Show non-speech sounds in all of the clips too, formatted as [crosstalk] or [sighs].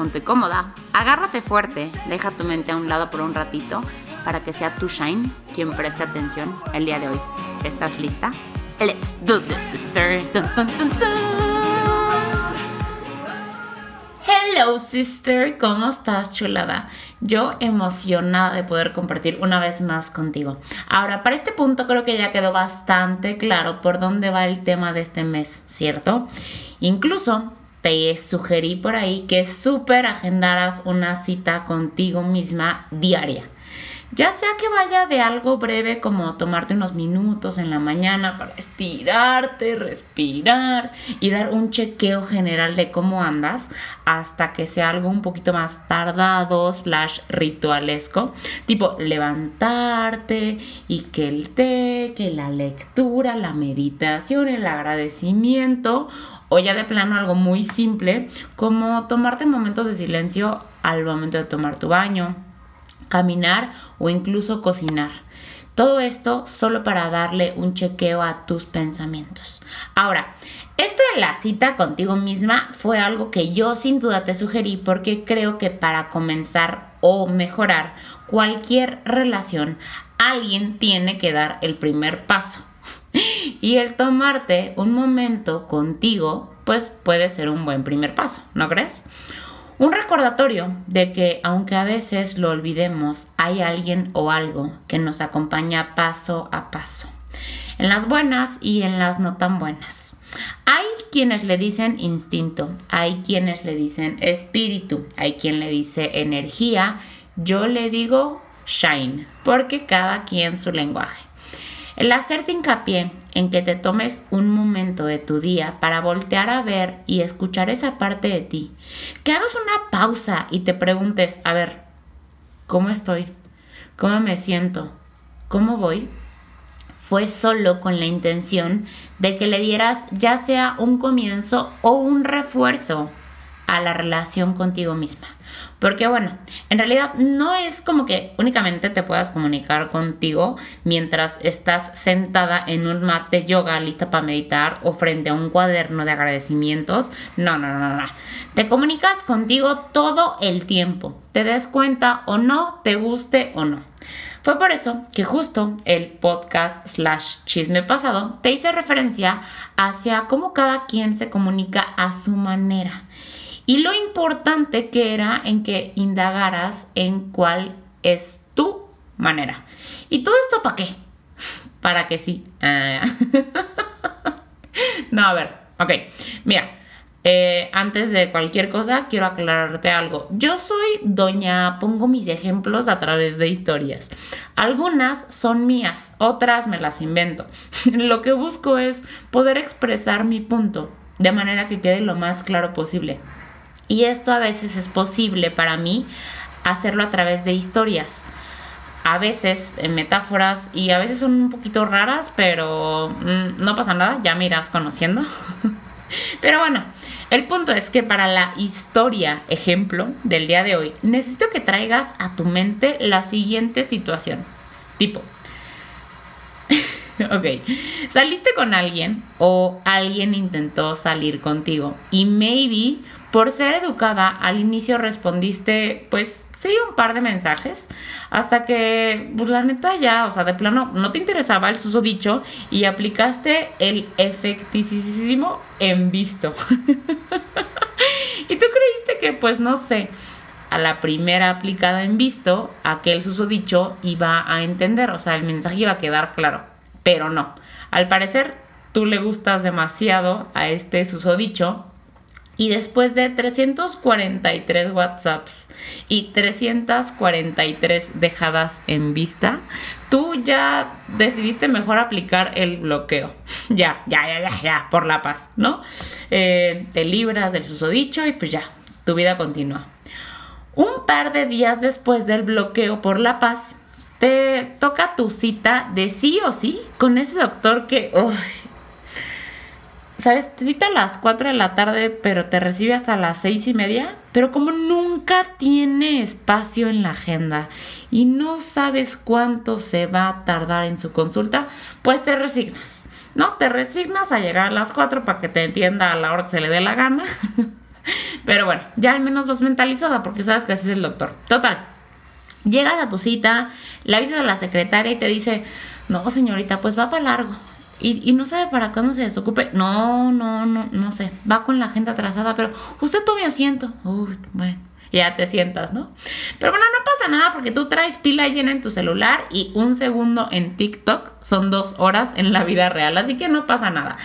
Ponte cómoda, agárrate fuerte, deja tu mente a un lado por un ratito para que sea tu Shine quien preste atención el día de hoy. ¿Estás lista? Let's do this, sister. Hello, sister. ¿Cómo estás, chulada? Yo emocionada de poder compartir una vez más contigo. Ahora, para este punto creo que ya quedó bastante claro por dónde va el tema de este mes, ¿cierto? Incluso te sugerí por ahí que súper agendaras una cita contigo misma diaria. Ya sea que vaya de algo breve como tomarte unos minutos en la mañana para estirarte, respirar y dar un chequeo general de cómo andas, hasta que sea algo un poquito más tardado, slash ritualesco, tipo levantarte y que el té, que la lectura, la meditación, el agradecimiento o ya de plano algo muy simple como tomarte momentos de silencio al momento de tomar tu baño caminar o incluso cocinar. Todo esto solo para darle un chequeo a tus pensamientos. Ahora, esto de la cita contigo misma fue algo que yo sin duda te sugerí porque creo que para comenzar o mejorar cualquier relación, alguien tiene que dar el primer paso. [laughs] Y el tomarte un momento contigo, pues puede ser un buen primer paso, ¿no crees? Un recordatorio de que aunque a veces lo olvidemos, hay alguien o algo que nos acompaña paso a paso, en las buenas y en las no tan buenas. Hay quienes le dicen instinto, hay quienes le dicen espíritu, hay quien le dice energía, yo le digo shine, porque cada quien su lenguaje. El hacerte hincapié en que te tomes un momento de tu día para voltear a ver y escuchar esa parte de ti. Que hagas una pausa y te preguntes, a ver, ¿cómo estoy? ¿Cómo me siento? ¿Cómo voy? Fue solo con la intención de que le dieras ya sea un comienzo o un refuerzo a la relación contigo misma. Porque bueno, en realidad no es como que únicamente te puedas comunicar contigo mientras estás sentada en un mat de yoga lista para meditar o frente a un cuaderno de agradecimientos. No, no, no, no. Te comunicas contigo todo el tiempo. Te des cuenta o no, te guste o no. Fue por eso que justo el podcast slash chisme pasado te hice referencia hacia cómo cada quien se comunica a su manera y lo importante que era en que indagaras en cuál es tu manera. ¿Y todo esto para qué? [laughs] Para que sí. Ah. [laughs] no, a ver, ok. Mira, eh, antes de cualquier cosa, quiero aclararte algo. Yo soy doña, pongo mis ejemplos a través de historias. Algunas son mías, otras me las invento. [laughs] Lo que busco es poder expresar mi punto de manera que quede lo más claro posible. Y esto a veces es posible para mí hacerlo a través de historias. A veces en metáforas y a veces son un poquito raras, pero mm, no pasa nada, ya me irás conociendo. [laughs] pero bueno, el punto es que para la historia, ejemplo del día de hoy, necesito que traigas a tu mente la siguiente situación. Tipo, [laughs] ok, saliste con alguien o alguien intentó salir contigo y maybe por ser educada, al inicio respondiste, pues sí, un par de mensajes, hasta que, pues la neta ya, o sea, de plano, no te interesaba el susodicho y aplicaste el efectísimo en visto. [laughs] y tú creíste que, pues no sé, a la primera aplicada en visto, aquel susodicho iba a entender, o sea, el mensaje iba a quedar claro, pero no. Al parecer, tú le gustas demasiado a este susodicho y después de 343 WhatsApps y 343 dejadas en vista, tú ya decidiste mejor aplicar el bloqueo. [laughs] ya, ya, ya, ya, ya, por la paz, ¿no? Eh, te libras del susodicho y pues ya, tu vida continúa. Un par de días después del bloqueo por la paz, te toca tu cita de sí o sí con ese doctor que, ¿sabes? Te cita a las 4 de la tarde, pero te recibe hasta las seis y media. Pero como nunca tiene espacio en la agenda y no sabes cuánto se va a tardar en su consulta, pues te resignas. ¿No? Te resignas a llegar a las 4 para que te entienda a la hora que se le dé la gana. [laughs] pero bueno, ya al menos vas mentalizada porque sabes que así es el doctor. Total. Llegas a tu cita, le avisas a la secretaria y te dice, no, señorita, pues va para largo. Y, no sabe para cuándo se desocupe. No, no, no, no sé. Va con la gente atrasada, pero usted tome asiento. Uy, bueno, ya te sientas, ¿no? Pero bueno, no pasa nada porque tú traes pila llena en tu celular y un segundo en TikTok son dos horas en la vida real. Así que no pasa nada.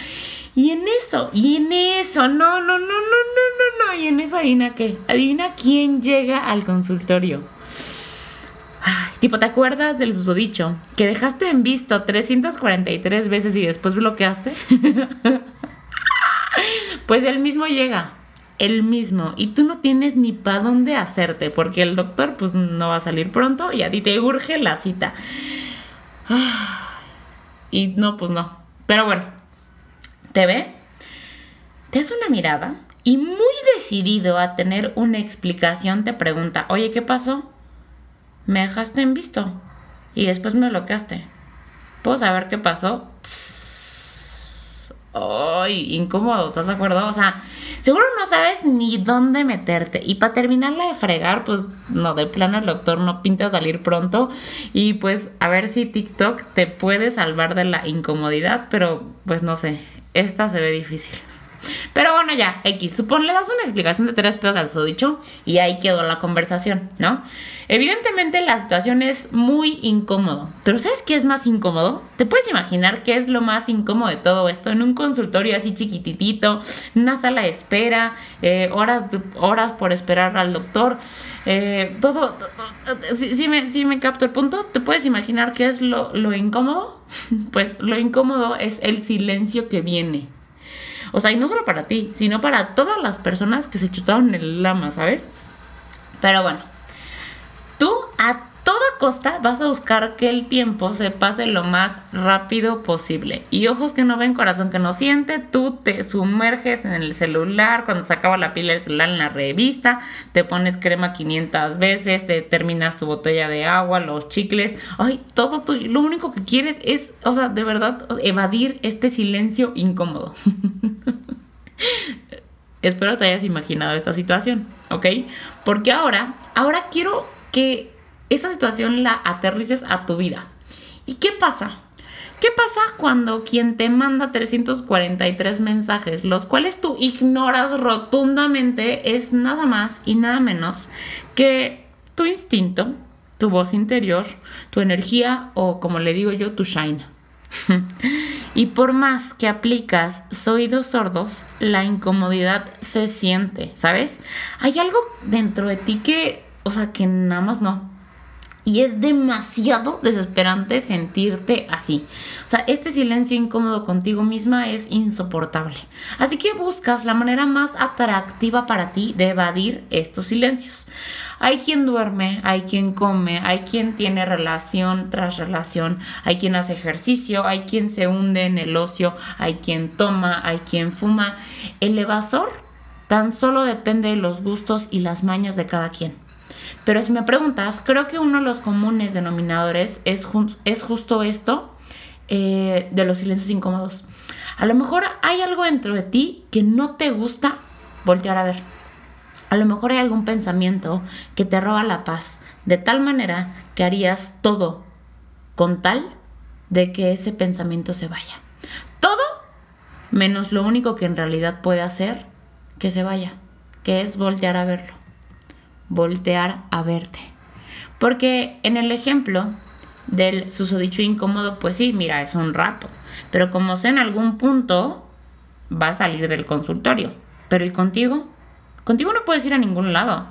Y en eso, y en eso, no, no, no, no, no, no, no. Y en eso adivina qué. Adivina quién llega al consultorio tipo, ¿te acuerdas del susodicho que dejaste en visto 343 veces y después bloqueaste? [laughs] pues el mismo llega, el mismo, y tú no tienes ni para dónde hacerte, porque el doctor pues no va a salir pronto y a ti te urge la cita. [sighs] Y no, pues no. Pero bueno, te ve, te hace una mirada y muy decidido a tener una explicación te pregunta, oye, ¿qué pasó? Me dejaste en visto y después me bloqueaste. ¿Puedo saber qué pasó? Ay, incómodo, ¿estás de acuerdo? O sea, seguro no sabes ni dónde meterte. Y para terminarla de fregar, pues no, de plano el doctor no pinta salir pronto. Y pues a ver si TikTok te puede salvar de la incomodidad, pero pues no sé, esta se ve difícil. Pero bueno, ya, X, supón, le das una explicación de tres pesos al sodicho y ahí quedó la conversación, ¿no? Evidentemente la situación es muy incómodo, pero ¿sabes qué es más incómodo? ¿Te puedes imaginar qué es lo más incómodo de todo esto? En un consultorio así chiquititito, una sala de espera, eh, horas, horas por esperar al doctor, eh, todo, si, me, si me capto el punto, ¿te puedes imaginar qué es lo, lo incómodo? [laughs] Pues lo incómodo es el silencio que viene. O sea, y no solo para ti, sino para todas las personas que se chutaron el lama, ¿sabes? Pero bueno, tú a toda costa vas a buscar que el tiempo se pase lo más rápido posible. Y ojos que no ven, corazón que no siente, tú te sumerges en el celular, cuando se acaba la pila del celular en la revista, te pones crema 500 veces, te terminas tu botella de agua, los chicles, ay, todo tu, lo único que quieres es, o sea, de verdad, evadir este silencio incómodo. [laughs] Espero te hayas imaginado esta situación, ¿ok? Porque ahora, ahora quiero que esa situación la aterrices a tu vida. ¿Y qué pasa? ¿Qué pasa cuando quien te manda 343 mensajes, los cuales tú ignoras rotundamente, es nada más y nada menos que tu instinto, tu voz interior, tu energía o como le digo yo, tu shine? [laughs] y por más que aplicas oídos sordos, la incomodidad se siente, ¿sabes? Hay algo dentro de ti que, o sea, que nada más no. Y es demasiado desesperante sentirte así. O sea, este silencio incómodo contigo misma es insoportable. Así que buscas la manera más atractiva para ti de evadir estos silencios. Hay quien duerme, hay quien come, hay quien tiene relación tras relación, hay quien hace ejercicio, hay quien se hunde en el ocio, hay quien toma, hay quien fuma. El evasor tan solo depende de los gustos y las mañas de cada quien. Pero si me preguntas, creo que uno de los comunes denominadores es, es justo esto eh, de los silencios incómodos. A lo mejor hay algo dentro de ti que no te gusta voltear a ver. A lo mejor hay algún pensamiento que te roba la paz, de tal manera que harías todo con tal de que ese pensamiento se vaya. Todo menos lo único que en realidad puede hacer que se vaya, que es voltear a verlo voltear a verte. Porque en el ejemplo del susodicho incómodo, pues sí, mira, es un rato. Pero como sé en algún punto va a salir del consultorio. Pero ¿y contigo? Contigo no puedes ir a ningún lado.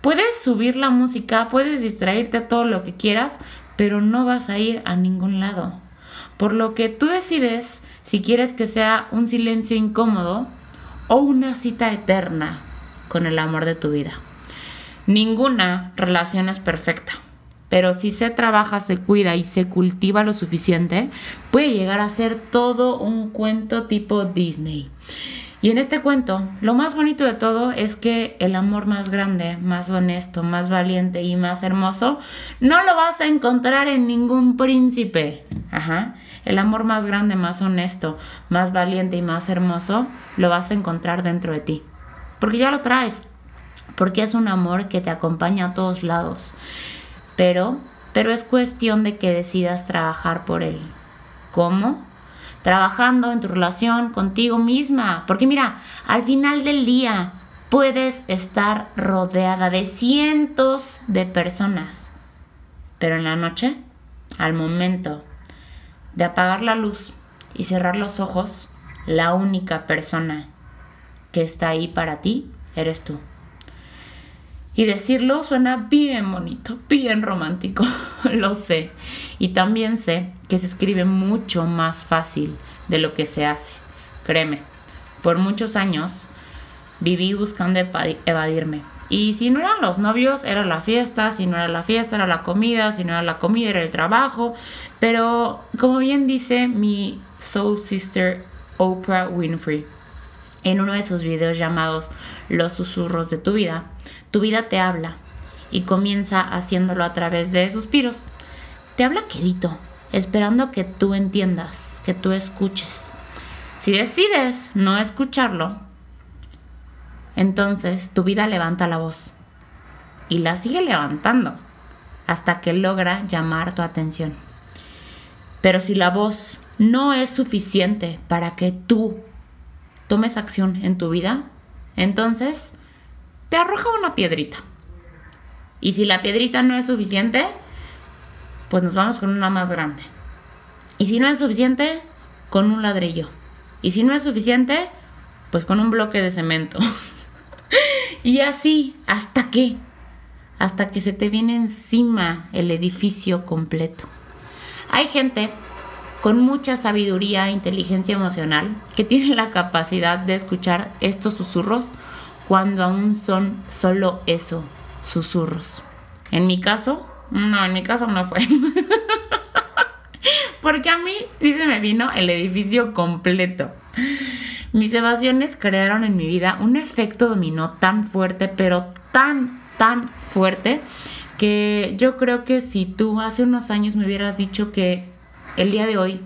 Puedes subir la música, puedes distraerte todo lo que quieras, pero no vas a ir a ningún lado. Por lo que tú decides si quieres que sea un silencio incómodo o una cita eterna con el amor de tu vida. Ninguna relación es perfecta, pero si se trabaja, se cuida y se cultiva lo suficiente, puede llegar a ser todo un cuento tipo Disney. Y en este cuento, lo más bonito de todo es que el amor más grande, más honesto, más valiente y más hermoso, no lo vas a encontrar en ningún príncipe. Ajá. El amor más grande, más honesto, más valiente y más hermoso, lo vas a encontrar dentro de ti. Porque ya lo traes. Porque es un amor que te acompaña a todos lados. Pero, pero es cuestión de que decidas trabajar por él. ¿Cómo? Trabajando en tu relación contigo misma. Porque mira, al final del día puedes estar rodeada de cientos de personas. Pero en la noche, al momento de apagar la luz y cerrar los ojos, la única persona que está ahí para ti eres tú. Y decirlo suena bien bonito, bien romántico, [laughs] lo sé. Y también sé que se escribe mucho más fácil de lo que se hace. Créeme, por muchos años viví buscando evadirme. Y si no eran los novios, era la fiesta, si no era la fiesta, era la comida, si no era la comida, era el trabajo. Pero como bien dice mi soul sister Oprah Winfrey en uno de sus videos llamados Los susurros de tu vida, tu vida te habla y comienza haciéndolo a través de suspiros. Te habla quedito, esperando que tú entiendas, que tú escuches. Si decides no escucharlo, entonces tu vida levanta la voz y la sigue levantando hasta que logra llamar tu atención. Pero si la voz no es suficiente para que tú tomes acción en tu vida, entonces te arroja una piedrita. Y si la piedrita no es suficiente, pues nos vamos con una más grande. Y si no es suficiente, con un ladrillo. Y si no es suficiente, pues con un bloque de cemento. [laughs] y así, hasta que, hasta que se te viene encima el edificio completo. Hay gente con mucha sabiduría e inteligencia emocional que tiene la capacidad de escuchar estos susurros cuando aún son solo eso, susurros. En mi caso, no, en mi caso no fue. [laughs] Porque a mí sí se me vino el edificio completo. Mis evasiones crearon en mi vida un efecto dominó tan fuerte, pero tan, tan fuerte, que yo creo que si tú hace unos años me hubieras dicho que el día de hoy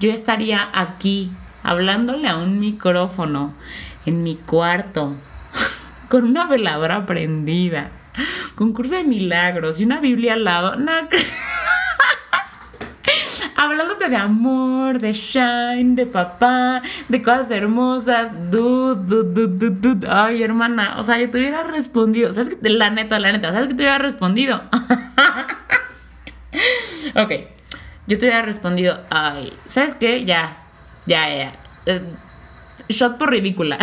yo estaría aquí hablándole a un micrófono en mi cuarto [laughs] con una veladora prendida, concurso de milagros y una Biblia al lado. No. [laughs] Hablándote de amor, de shine, de papá, de cosas hermosas. Dude, dude, dude, dude, Ay, hermana. O sea, yo te hubiera respondido. ¿Sabes que la neta, la neta? ¿Sabes que te hubiera respondido? [laughs] ok. Yo te hubiera respondido. Ay, ¿sabes qué? Ya. Ya, ya. Eh, shot por ridícula.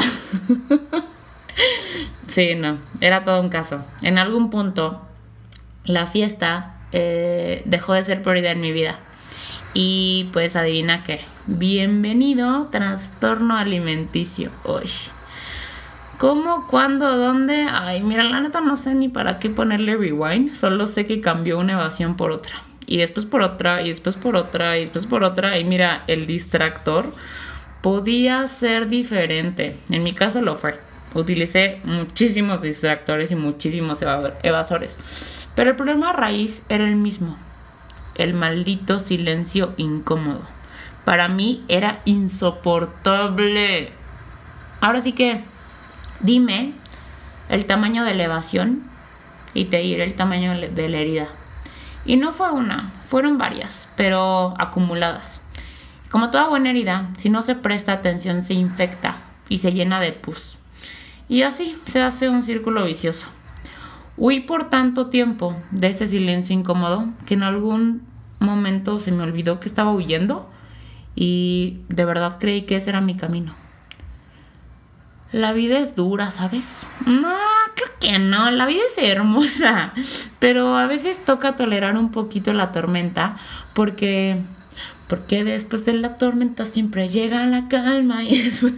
Sí, no, era todo un caso. En algún punto, la fiesta eh, dejó de ser prioridad en mi vida. Y pues adivina qué. Bienvenido, trastorno alimenticio. Uy. ¿Cómo? ¿Cuándo? ¿Dónde? Ay, mira, la neta no sé ni para qué ponerle rewind. Solo sé que cambió una evasión por otra. Y después por otra, y después por otra, y después por otra. Y mira, el distractor podía ser diferente. En mi caso lo fue utilicé muchísimos distractores y muchísimos evasores. Pero el problema raíz era el mismo. El maldito silencio incómodo. Para mí era insoportable. Ahora sí que dime el tamaño de la evasión y te diré el tamaño de la herida. Y no fue una, fueron varias, pero acumuladas. Como toda buena herida, si no se presta atención se infecta y se llena de pus. Y así se hace un círculo vicioso. Huí por tanto tiempo de ese silencio incómodo que en algún momento se me olvidó que estaba huyendo y de verdad creí que ese era mi camino. La vida es dura, ¿sabes? No, creo que no, la vida es hermosa, pero a veces toca tolerar un poquito la tormenta porque porque después de la tormenta siempre llega la calma y [laughs] después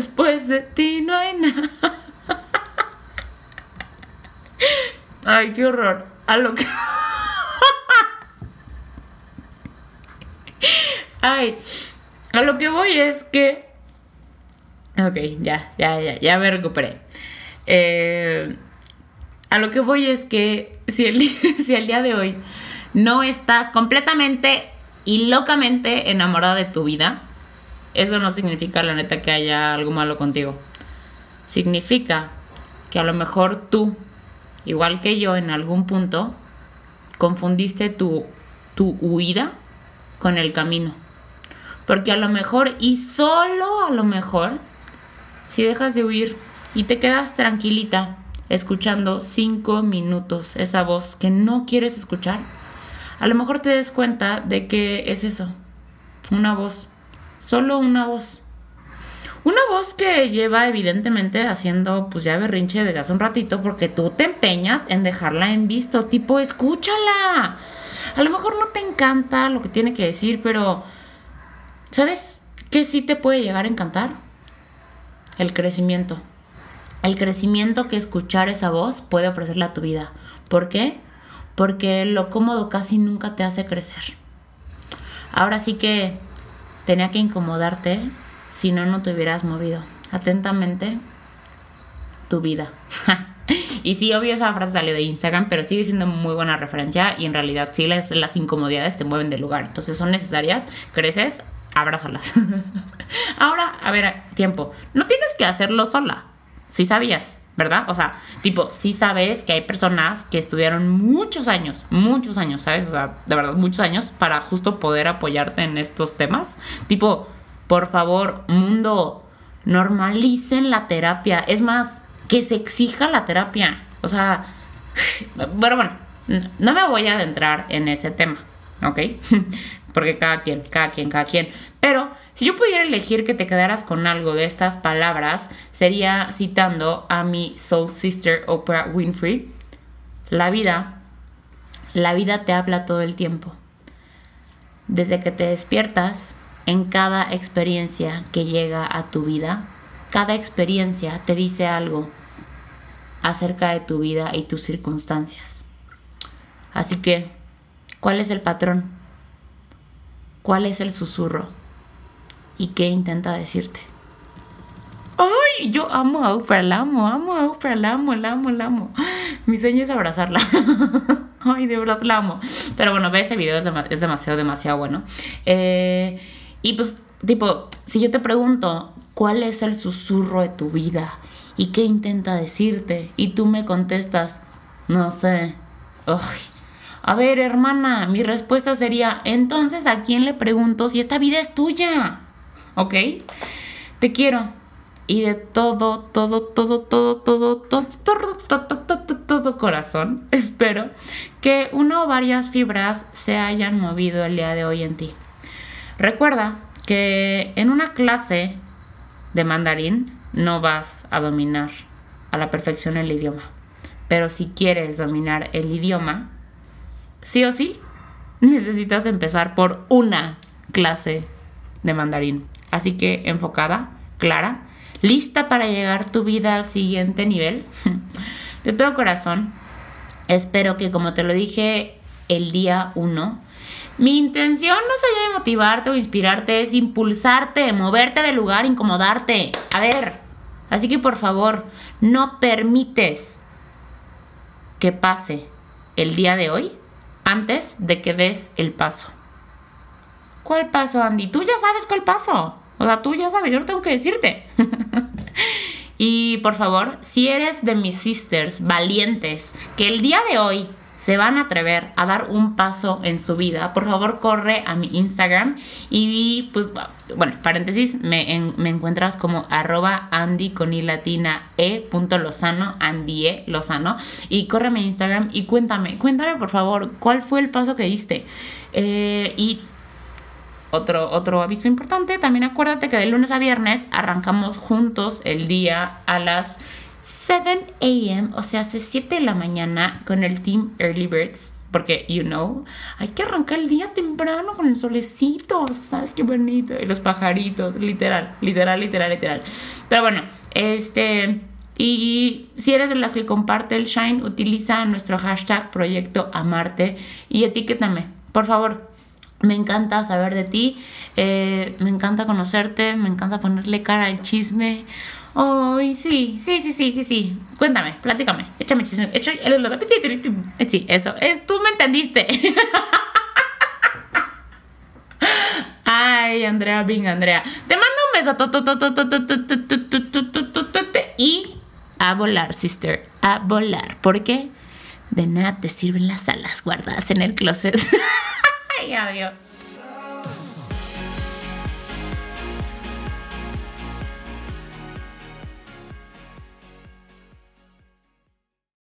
Después de ti no hay nada. Ay, qué horror. A lo que. Ay, a lo que voy es que. Ok, ya, ya, ya, ya me recuperé. Eh, a lo que voy es que si el, [laughs] si el día de hoy no estás completamente y locamente enamorada de tu vida, eso no significa la neta que haya algo malo contigo. Significa que a lo mejor tú, igual que yo en algún punto, confundiste tu, tu huida con el camino. Porque a lo mejor, y solo a lo mejor, si dejas de huir y te quedas tranquilita escuchando cinco minutos esa voz que no quieres escuchar, a lo mejor te des cuenta de que es eso, una voz, solo una voz. Una voz que lleva evidentemente haciendo pues ya berrinche desde hace un ratito porque tú te empeñas en dejarla en visto, tipo escúchala. A lo mejor no te encanta lo que tiene que decir, pero ¿sabes qué sí te puede llegar a encantar? El crecimiento. El crecimiento que escuchar esa voz puede ofrecerle a tu vida. ¿Por qué? Porque lo cómodo casi nunca te hace crecer. Ahora sí que tenía que incomodarte si no, no te hubieras movido. Atentamente, tu vida. [laughs] y sí, obvio, esa frase salió de Instagram, pero sigue siendo muy buena referencia y en realidad sí las, incomodidades te mueven del lugar. Entonces son necesarias, creces, abrázalas. [laughs] Ahora, a ver, tiempo. No tienes que hacerlo sola. Si sabías, ¿verdad? O sea, tipo, si sabes que hay personas que estudiaron muchos años, muchos años, ¿sabes? O sea, de verdad, muchos años para justo poder apoyarte en estos temas. Tipo, por favor, mundo, normalicen la terapia. Es más, que se exija la terapia. O sea, [sighs] bueno, bueno, no me voy a adentrar en ese tema, ¿ok? [laughs] Porque cada quien, cada quien, cada quien. Pero si yo pudiera elegir que te quedaras con algo de estas palabras, sería citando a mi soul sister Oprah Winfrey. La vida, la vida te habla todo el tiempo. Desde que te despiertas, en cada experiencia que llega a tu vida, cada experiencia te dice algo acerca de tu vida y tus circunstancias. Así que, ¿cuál es el patrón? ¿Cuál es el susurro? ¿Y qué intenta decirte? ¡Ay! Yo amo a Oprah, la amo, amo a Oprah, la amo, la amo, la amo. Mi sueño es abrazarla. [laughs] Ay, de verdad la amo. Pero bueno, ve ese video, es, demasiado, demasiado bueno. Eh, y pues, tipo, si yo te pregunto, ¿cuál es el susurro de tu vida? ¿Y qué intenta decirte? Y tú me contestas, no sé. A ver, hermana, mi respuesta sería, entonces, ¿a quién le pregunto si esta vida es tuya? ¿Ok? Te quiero. Y de todo, todo, todo, todo, todo, todo, todo, todo, todo, corazón, espero que una o varias fibras se hayan movido el día de hoy en ti. Recuerda que en una clase de mandarín no vas a dominar a la perfección el idioma. Pero si quieres dominar el idioma, sí o sí, necesitas empezar por una clase de mandarín. Así que enfocada, clara, lista para llegar tu vida al siguiente nivel. [laughs] De todo corazón, espero que como te lo dije el día 1, mi intención no allá de motivarte o inspirarte, es impulsarte, moverte del lugar, incomodarte. A ver, así que por favor, no permites que pase el día de hoy antes de que des el paso. ¿Cuál paso, Andy? Tú ya sabes cuál paso. O sea, tú ya sabes, yo no tengo que decirte. [laughs] y por favor, si eres de mis sisters valientes, que el día de hoy se van a atrever a dar un paso en su vida, por favor corre a mi Instagram y pues, bueno, paréntesis, me, encuentras como arroba Andy con i e lozano, Andy e lozano, y corre a mi Instagram y cuéntame, cuéntame por favor, ¿cuál fue el paso que diste? Eh, y otro, otro aviso importante, también acuérdate que de lunes a viernes arrancamos juntos el día a las 7 a.m., o sea, hace 7 de la mañana con el Team Early Birds. porque, you know, hay que arrancar el día temprano con el solecito, ¿sabes qué bonito? Y los pajaritos, literal, literal, literal, literal. Pero bueno, este... Y si eres de las que comparte el Shine, utiliza nuestro hashtag Proyecto Amarte y etiquétame, por favor. Me encanta saber de ti, eh, me encanta conocerte, me encanta ponerle cara al chisme. Ay, sí, sí, sí, sí, sí, sí. Cuéntame, platícame, échame chisme. Échame, sí, eso, es, tú me entendiste. Ay, Andrea, Bing, Andrea. Te mando un beso. Y a volar, sister, a volar. ¿Por qué? De nada te sirven las alas guardadas en el closet. Ay, adiós.